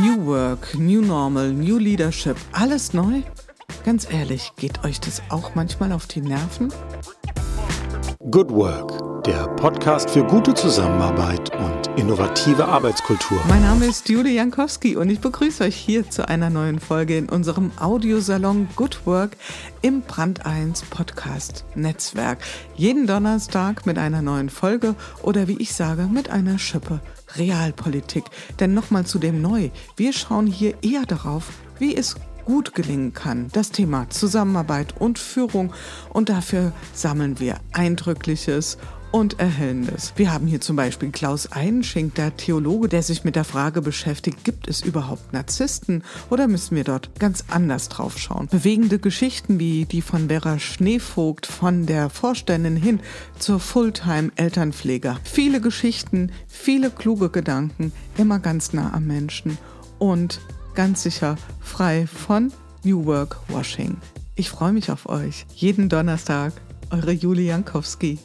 New Work, New Normal, New Leadership, alles neu? Ganz ehrlich, geht euch das auch manchmal auf die Nerven? Good Work, der Podcast für gute Zusammenarbeit und innovative Arbeitskultur. Mein Name ist Julie Jankowski und ich begrüße euch hier zu einer neuen Folge in unserem Audiosalon Good Work im Brand 1 Podcast Netzwerk. Jeden Donnerstag mit einer neuen Folge oder wie ich sage, mit einer Schippe Realpolitik. Denn nochmal zu dem Neu. Wir schauen hier eher darauf, wie es gut gelingen kann. Das Thema Zusammenarbeit und Führung. Und dafür sammeln wir Eindrückliches und Erhellendes. Wir haben hier zum Beispiel Klaus Einschink, der Theologe, der sich mit der Frage beschäftigt, gibt es überhaupt Narzissten oder müssen wir dort ganz anders drauf schauen? Bewegende Geschichten wie die von Vera Schneevogt von der Vorständin hin zur Fulltime-Elternpfleger. Viele Geschichten, viele kluge Gedanken, immer ganz nah am Menschen und ganz sicher frei von New Work Washing. Ich freue mich auf euch. Jeden Donnerstag, eure Julie Jankowski.